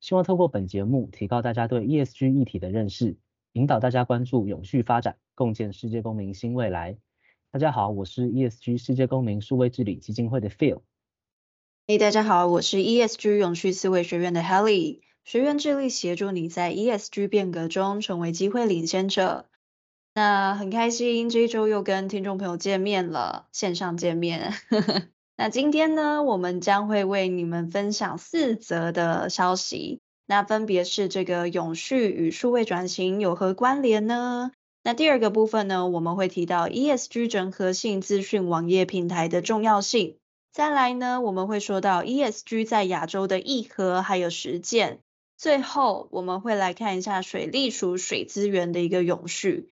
希望透过本节目提高大家对 ESG 议题的认识，引导大家关注永续发展，共建世界公民新未来。大家好，我是 ESG 世界公民数位治理基金会的 Phil。嘿大家好，我是 ESG 永续思维学院的 Helly。学院致力协助你在 ESG 变革中成为机会领先者。那很开心这一周又跟听众朋友见面了，线上见面。那今天呢，我们将会为你们分享四则的消息。那分别是这个永续与数位转型有何关联呢？那第二个部分呢，我们会提到 ESG 整合性资讯网页平台的重要性。再来呢，我们会说到 ESG 在亚洲的议和还有实践。最后，我们会来看一下水利署水资源的一个永续。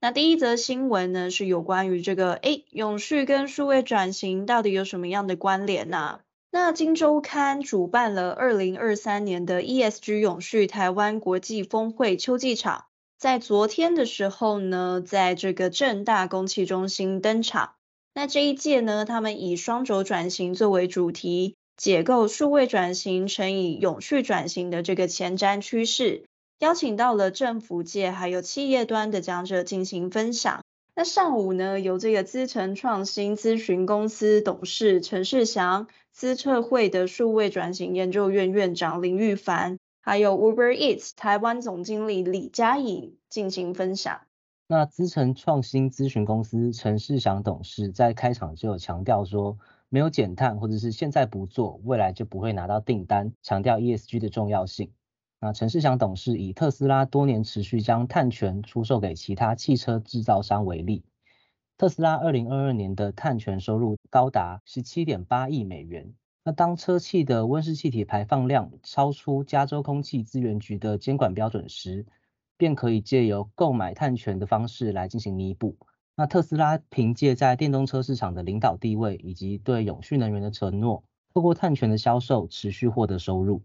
那第一则新闻呢，是有关于这个，诶，永续跟数位转型到底有什么样的关联呢、那今周刊主办了二零二三年的 ESG 永续台湾国际峰会秋季场，在昨天的时候呢，在这个正大公企中心登场。那这一届呢，他们以双轴转型作为主题，解构数位转型乘以永续转型的这个前瞻趋势。邀请到了政府界还有企业端的讲者进行分享。那上午呢，由这个资诚创新咨询公司董事陈世祥、资策会的数位转型研究院院长林玉凡，还有 Uber Eats 台湾总经理李佳颖进行分享。那资诚创新咨询公司陈世祥董事在开场就有强调说，没有减碳或者是现在不做，未来就不会拿到订单，强调 ESG 的重要性。那陈世祥董事以特斯拉多年持续将碳权出售给其他汽车制造商为例，特斯拉二零二二年的碳权收入高达十七点八亿美元。那当车企的温室气体排放量超出加州空气资源局的监管标准时，便可以借由购买碳权的方式来进行弥补。那特斯拉凭借在电动车市场的领导地位以及对永续能源的承诺，透过碳权的销售持续获得收入。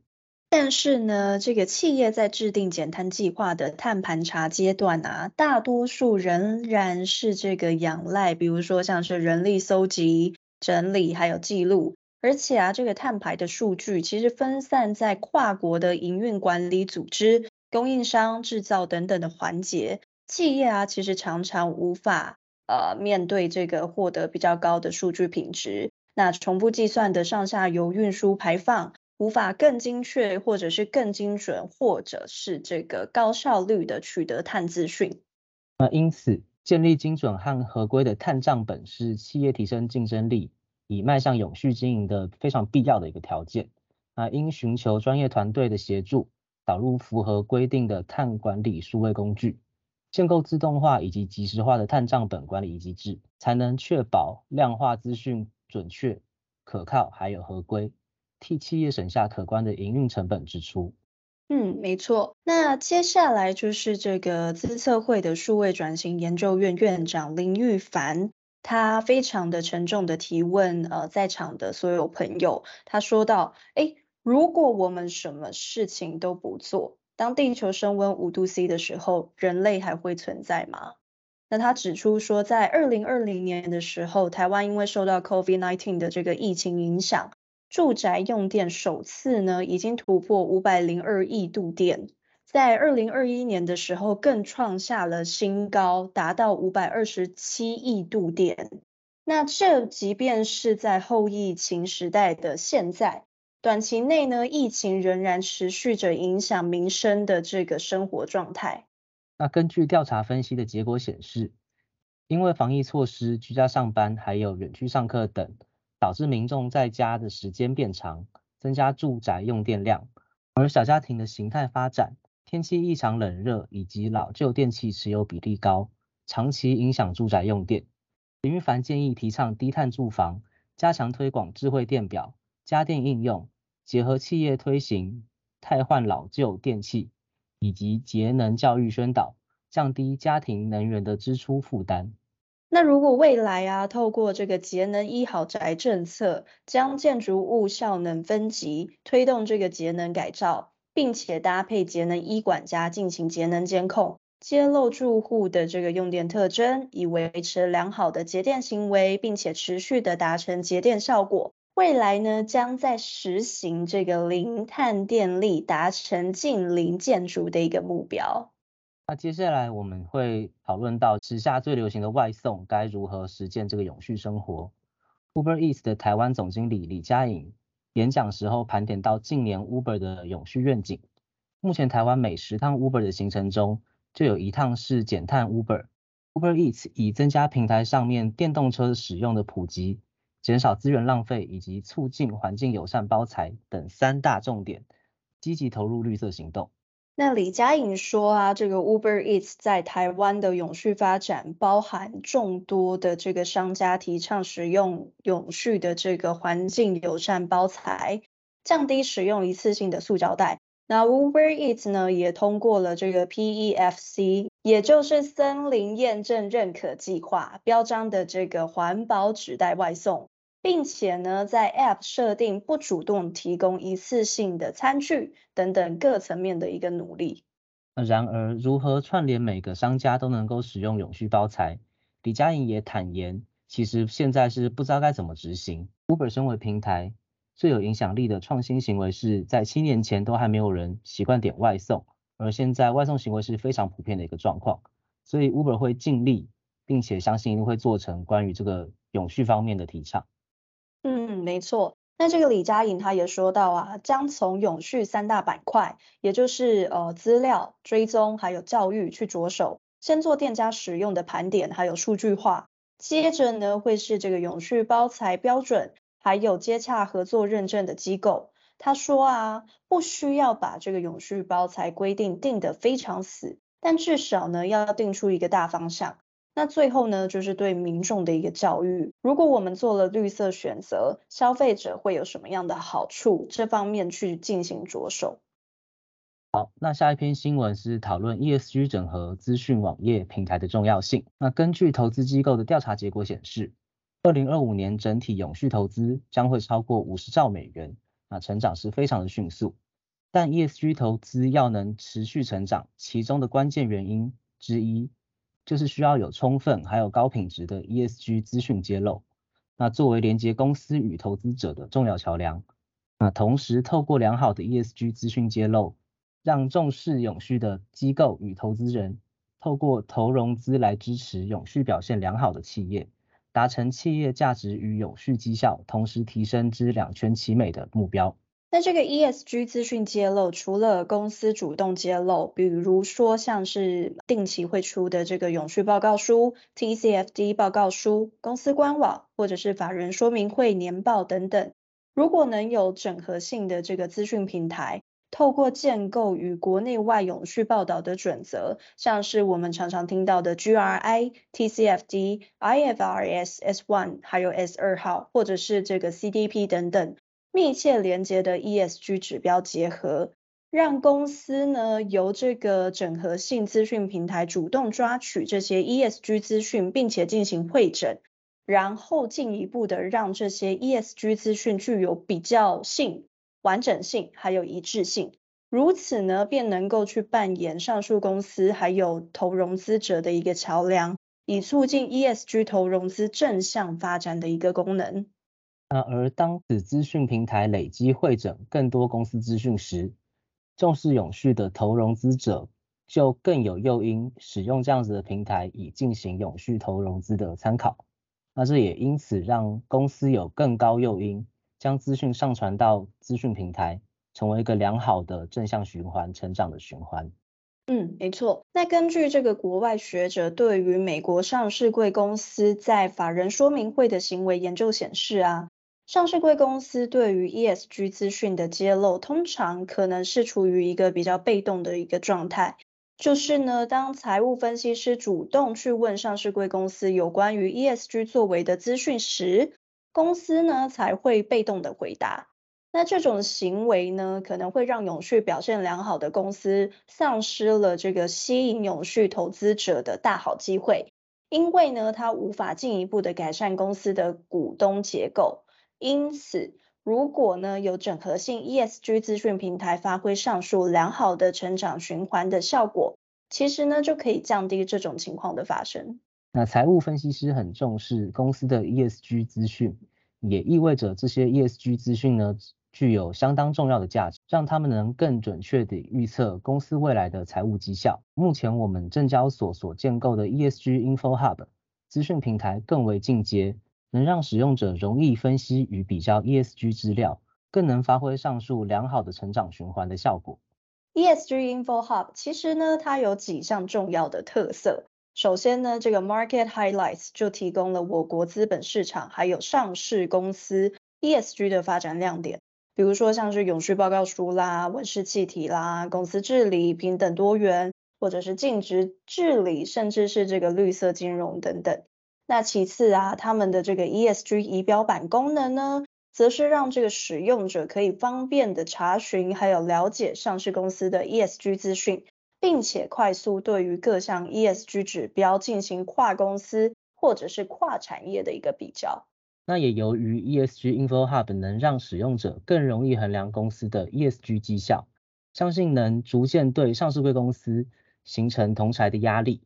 但是呢，这个企业在制定减碳计划的碳盘查阶段啊，大多数仍然是这个仰赖，比如说像是人力搜集、整理还有记录，而且啊，这个碳排的数据其实分散在跨国的营运管理组织、供应商、制造等等的环节，企业啊，其实常常无法呃面对这个获得比较高的数据品质，那重复计算的上下游运输排放。无法更精确，或者是更精准，或者是这个高效率的取得碳资讯。那因此，建立精准和合规的碳账本是企业提升竞争力，以迈向永续经营的非常必要的一个条件。那应寻求专业团队的协助，导入符合规定的碳管理数位工具，建构自动化以及即时化的碳账本管理机制，才能确保量化资讯准确、可靠，还有合规。替企业省下可观的营运成本支出。嗯，没错。那接下来就是这个资策会的数位转型研究院院长林玉凡，他非常的沉重的提问，呃，在场的所有朋友，他说到：诶，如果我们什么事情都不做，当地球升温五度 C 的时候，人类还会存在吗？那他指出说，在二零二零年的时候，台湾因为受到 COVID-19 的这个疫情影响。住宅用电首次呢，已经突破五百零二亿度电，在二零二一年的时候更创下了新高，达到五百二十七亿度电。那这即便是在后疫情时代的现在，短期内呢，疫情仍然持续着影响民生的这个生活状态。那根据调查分析的结果显示，因为防疫措施、居家上班还有远距上课等。导致民众在家的时间变长，增加住宅用电量，而小家庭的形态发展、天气异常冷热以及老旧电器持有比例高，长期影响住宅用电。林玉凡建议提倡低碳住房，加强推广智慧电表、家电应用，结合企业推行汰换老旧电器，以及节能教育宣导，降低家庭能源的支出负担。那如果未来啊，透过这个节能一豪宅政策，将建筑物效能分级，推动这个节能改造，并且搭配节能一管家进行节能监控，揭露住户的这个用电特征，以维持良好的节电行为，并且持续的达成节电效果。未来呢，将在实行这个零碳电力，达成近零建筑的一个目标。那接下来我们会讨论到时下最流行的外送该如何实践这个永续生活。Uber Eats 的台湾总经理李佳颖演讲时候盘点到近年 Uber 的永续愿景。目前台湾每十趟 Uber 的行程中就有一趟是减碳 Uber。Uber Eats 以增加平台上面电动车使用的普及、减少资源浪费以及促进环境友善包材等三大重点，积极投入绿色行动。那李佳颖说啊，这个 Uber Eats 在台湾的永续发展，包含众多的这个商家提倡使用永续的这个环境友善包材，降低使用一次性的塑胶袋。那 Uber Eats 呢，也通过了这个 PEFC，也就是森林验证认可计划，标章的这个环保纸袋外送。并且呢，在 App 设定不主动提供一次性的餐具等等各层面的一个努力。然而，如何串联每个商家都能够使用永续包材？李佳颖也坦言，其实现在是不知道该怎么执行。Uber 身为平台，最有影响力的创新行为是在七年前都还没有人习惯点外送，而现在外送行为是非常普遍的一个状况。所以 Uber 会尽力，并且相信一定会做成关于这个永续方面的提倡。没错。那这个李佳颖他也说到啊，将从永续三大板块，也就是呃资料追踪还有教育去着手，先做店家使用的盘点还有数据化，接着呢会是这个永续包材标准，还有接洽合作认证的机构。他说啊，不需要把这个永续包材规定定得非常死，但至少呢要定出一个大方向。那最后呢，就是对民众的一个教育。如果我们做了绿色选择，消费者会有什么样的好处？这方面去进行着手。好，那下一篇新闻是讨论 ESG 整合资讯网页平台的重要性。那根据投资机构的调查结果显示，二零二五年整体永续投资将会超过五十兆美元，那成长是非常的迅速。但 ESG 投资要能持续成长，其中的关键原因之一。就是需要有充分还有高品质的 ESG 资讯揭露，那作为连接公司与投资者的重要桥梁，那同时透过良好的 ESG 资讯揭露，让重视永续的机构与投资人透过投融资来支持永续表现良好的企业，达成企业价值与永续绩效同时提升之两全其美的目标。那这个 ESG 资讯揭露，除了公司主动揭露，比如说像是定期会出的这个永续报告书、TCFD 报告书、公司官网或者是法人说明会年报等等，如果能有整合性的这个资讯平台，透过建构与国内外永续报道的准则，像是我们常常听到的 GRI、TCFD、IFRS S1 还有 S 二号，或者是这个 CDP 等等。密切连接的 ESG 指标结合，让公司呢由这个整合性资讯平台主动抓取这些 ESG 资讯，并且进行汇整，然后进一步的让这些 ESG 资讯具有比较性、完整性还有一致性，如此呢便能够去扮演上述公司还有投融资者的一个桥梁，以促进 ESG 投融资正向发展的一个功能。那而当此资讯平台累积汇整更多公司资讯时，重视永续的投融资者就更有诱因使用这样子的平台以进行永续投融资的参考。那这也因此让公司有更高诱因将资讯上传到资讯平台，成为一个良好的正向循环成长的循环。嗯，没错。那根据这个国外学者对于美国上市贵公司在法人说明会的行为研究显示啊。上市贵公司对于 ESG 资讯的揭露，通常可能是处于一个比较被动的一个状态。就是呢，当财务分析师主动去问上市贵公司有关于 ESG 作为的资讯时，公司呢才会被动的回答。那这种行为呢，可能会让永续表现良好的公司丧失了这个吸引永续投资者的大好机会，因为呢，它无法进一步的改善公司的股东结构。因此，如果呢，有整合性 ESG 资讯平台发挥上述良好的成长循环的效果，其实呢，就可以降低这种情况的发生。那财务分析师很重视公司的 ESG 资讯，也意味着这些 ESG 资讯呢，具有相当重要的价值，让他们能更准确地预测公司未来的财务绩效。目前我们证交所所建构的 ESG Info Hub 资讯平台更为进阶。能让使用者容易分析与比较 ESG 资料，更能发挥上述良好的成长循环的效果。ESG Info Hub 其实呢，它有几项重要的特色。首先呢，这个 Market Highlights 就提供了我国资本市场还有上市公司 ESG 的发展亮点，比如说像是永续报告书啦、温室气体啦、公司治理、平等多元，或者是尽职治理，甚至是这个绿色金融等等。那其次啊，他们的这个 ESG 仪表板功能呢，则是让这个使用者可以方便的查询，还有了解上市公司的 ESG 资讯，并且快速对于各项 ESG 指标进行跨公司或者是跨产业的一个比较。那也由于 ESG Info Hub 能让使用者更容易衡量公司的 ESG 绩效，相信能逐渐对上市贵公司形成同侪的压力。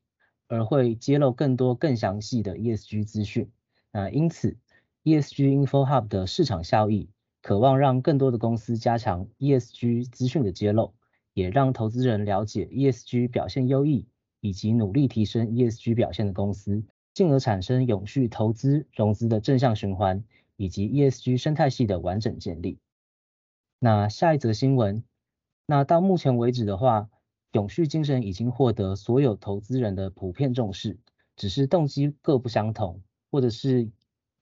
而会揭露更多更详细的 ESG 资讯，那因此 ESG Info Hub 的市场效益，渴望让更多的公司加强 ESG 资讯的揭露，也让投资人了解 ESG 表现优异以及努力提升 ESG 表现的公司，进而产生永续投资融资的正向循环，以及 ESG 生态系的完整建立。那下一则新闻，那到目前为止的话。永续精神已经获得所有投资人的普遍重视，只是动机各不相同，或者是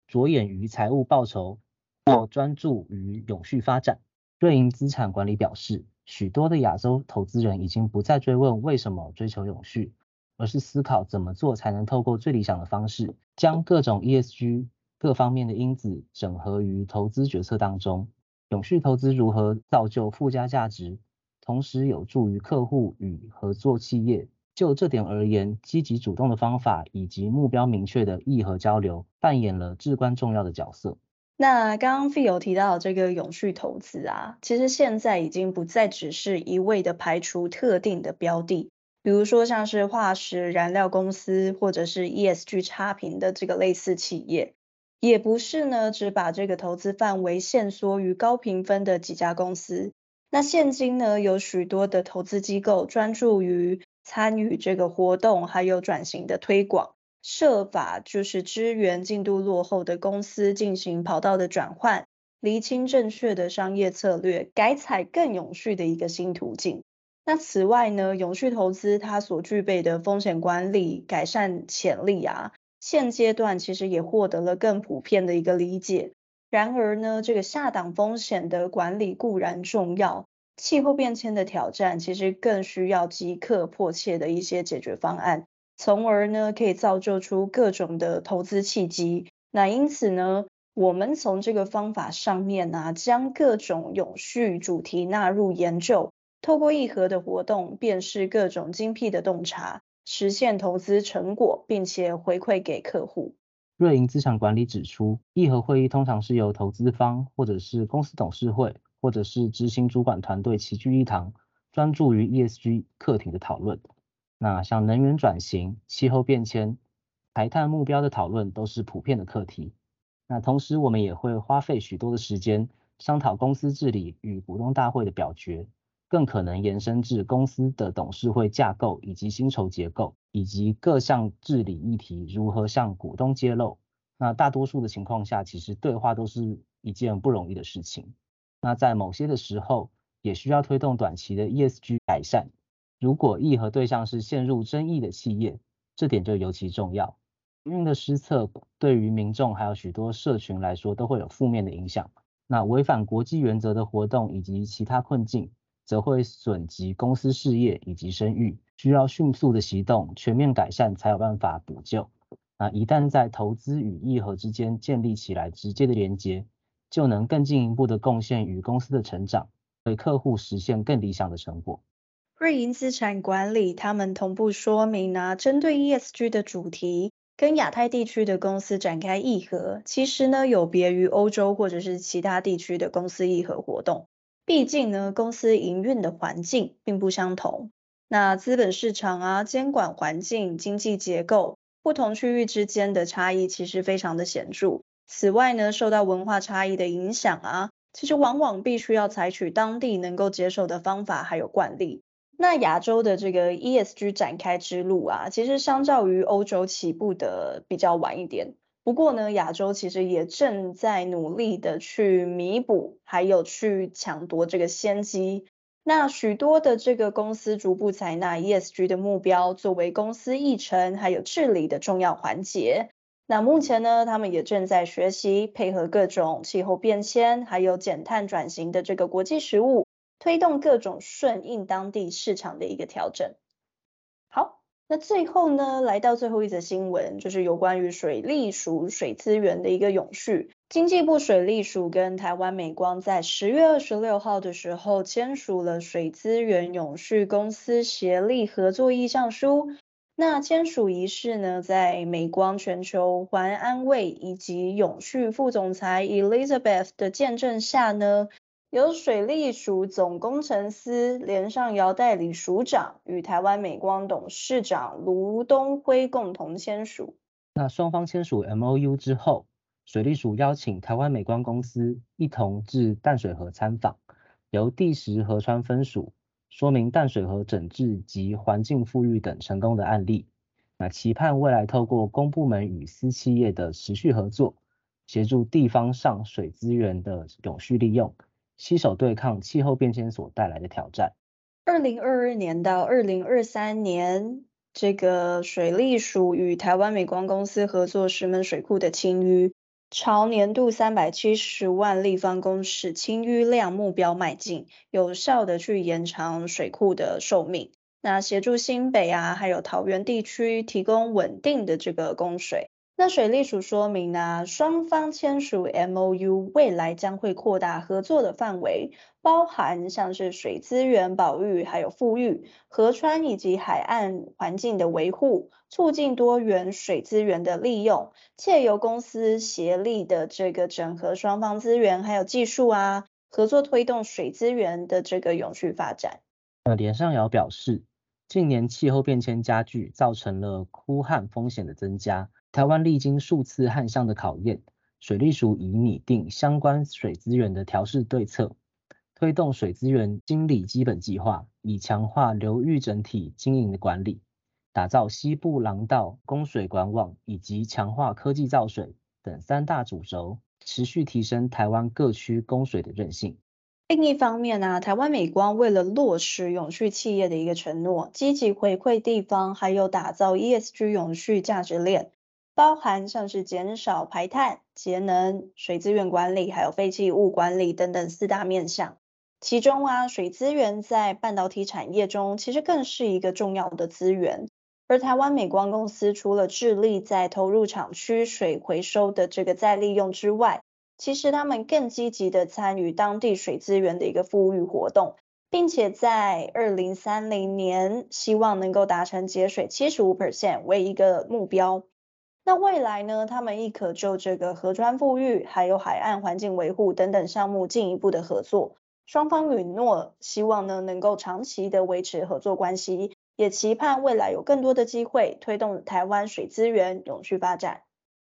着眼于财务报酬，或专注于永续发展。瑞银资产管理表示，许多的亚洲投资人已经不再追问为什么追求永续，而是思考怎么做才能透过最理想的方式，将各种 ESG 各方面的因子整合于投资决策当中。永续投资如何造就附加价值？同时有助于客户与合作企业。就这点而言，积极主动的方法以及目标明确的议和交流，扮演了至关重要的角色。那刚刚 Phil 提到这个永续投资啊，其实现在已经不再只是一味的排除特定的标的，比如说像是化石燃料公司或者是 ESG 差评的这个类似企业，也不是呢只把这个投资范围限缩于高评分的几家公司。那现今呢，有许多的投资机构专注于参与这个活动，还有转型的推广，设法就是支援进度落后的公司进行跑道的转换，厘清正确的商业策略，改采更永续的一个新途径。那此外呢，永续投资它所具备的风险管理改善潜力啊，现阶段其实也获得了更普遍的一个理解。然而呢，这个下档风险的管理固然重要，气候变迁的挑战其实更需要即刻迫切的一些解决方案，从而呢可以造就出各种的投资契机。那因此呢，我们从这个方法上面呢、将各种永续主题纳入研究，透过议和的活动，辨识各种精辟的洞察，实现投资成果，并且回馈给客户。瑞银资产管理指出，议和会议通常是由投资方或者是公司董事会或者是执行主管团队齐聚一堂，专注于 ESG 课题的讨论。那像能源转型、气候变迁、排碳目标的讨论都是普遍的课题。那同时，我们也会花费许多的时间商讨公司治理与股东大会的表决。更可能延伸至公司的董事会架构以及薪酬结构，以及各项治理议题如何向股东揭露。那大多数的情况下，其实对话都是一件不容易的事情。那在某些的时候，也需要推动短期的 ESG 改善。如果议和对象是陷入争议的企业，这点就尤其重要。营运的失策对于民众还有许多社群来说都会有负面的影响。那违反国际原则的活动以及其他困境，则会损及公司事业以及声誉，需要迅速的行动，全面改善才有办法补救。那一旦在投资与议和之间建立起来直接的连接，就能更进一步的贡献与公司的成长，为客户实现更理想的成果。瑞银资产管理他们同步说明啊，针对 ESG 的主题，跟亚太地区的公司展开议合，其实呢有别于欧洲或者是其他地区的公司议合活动。毕竟呢，公司营运的环境并不相同，那资本市场啊、监管环境、经济结构，不同区域之间的差异其实非常的显著。此外呢，受到文化差异的影响啊，其实往往必须要采取当地能够接受的方法还有惯例。那亚洲的这个 ESG 展开之路啊，其实相较于欧洲起步的比较晚一点。不过呢，亚洲其实也正在努力的去弥补，还有去抢夺这个先机。那许多的这个公司逐步采纳 ESG 的目标，作为公司议程还有治理的重要环节。那目前呢，他们也正在学习配合各种气候变迁，还有减碳转型的这个国际实务。推动各种顺应当地市场的一个调整。那最后呢，来到最后一则新闻，就是有关于水利署水资源的一个永续。经济部水利署跟台湾美光在十月二十六号的时候签署了水资源永续公司协力合作意向书。那签署仪式呢，在美光全球环安卫以及永续副总裁 Elizabeth 的见证下呢。由水利署总工程司连上尧代理署长与台湾美光董事长卢东辉共同签署。那双方签署 MOU 之后，水利署邀请台湾美光公司一同至淡水河参访，由第十河川分署说明淡水河整治及环境复育等成功的案例。那期盼未来透过公部门与私企业的持续合作，协助地方上水资源的永续利用。携手对抗气候变迁所带来的挑战。二零二二年到二零二三年，这个水利署与台湾美光公司合作石门水库的清淤，朝年度三百七十万立方公尺清淤量目标迈进，有效的去延长水库的寿命，那协助新北啊，还有桃园地区提供稳定的这个供水。那水利署说明呢，双方签署 MOU，未来将会扩大合作的范围，包含像是水资源保育，还有富裕、河川以及海岸环境的维护，促进多元水资源的利用，借由公司协力的这个整合双方资源还有技术啊，合作推动水资源的这个永续发展。呃，连尚尧表示，近年气候变迁加剧，造成了枯旱风险的增加。台湾历经数次旱象的考验，水利署已拟定相关水资源的调适对策，推动水资源经理基本计划，以强化流域整体经营的管理，打造西部廊道供水管网，以及强化科技造水等三大主轴，持续提升台湾各区供水的韧性。另一方面呢、啊，台湾美光为了落实永续企业的一个承诺，积极回馈地方，还有打造 ESG 永续价值链。包含像是减少排碳、节能、水资源管理，还有废弃物管理等等四大面向。其中啊，水资源在半导体产业中其实更是一个重要的资源。而台湾美光公司除了致力在投入厂区水回收的这个再利用之外，其实他们更积极的参与当地水资源的一个富裕活动，并且在二零三零年希望能够达成节水七十五 percent 为一个目标。那未来呢，他们亦可就这个河川富裕，还有海岸环境维护等等项目进一步的合作。双方允诺，希望呢能够长期的维持合作关系，也期盼未来有更多的机会推动台湾水资源永续发展。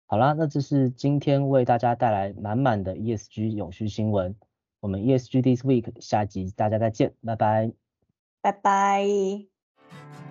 好啦，那这是今天为大家带来满满的 ESG 永续新闻。我们 ESG This Week 下集大家再见，拜拜，拜拜。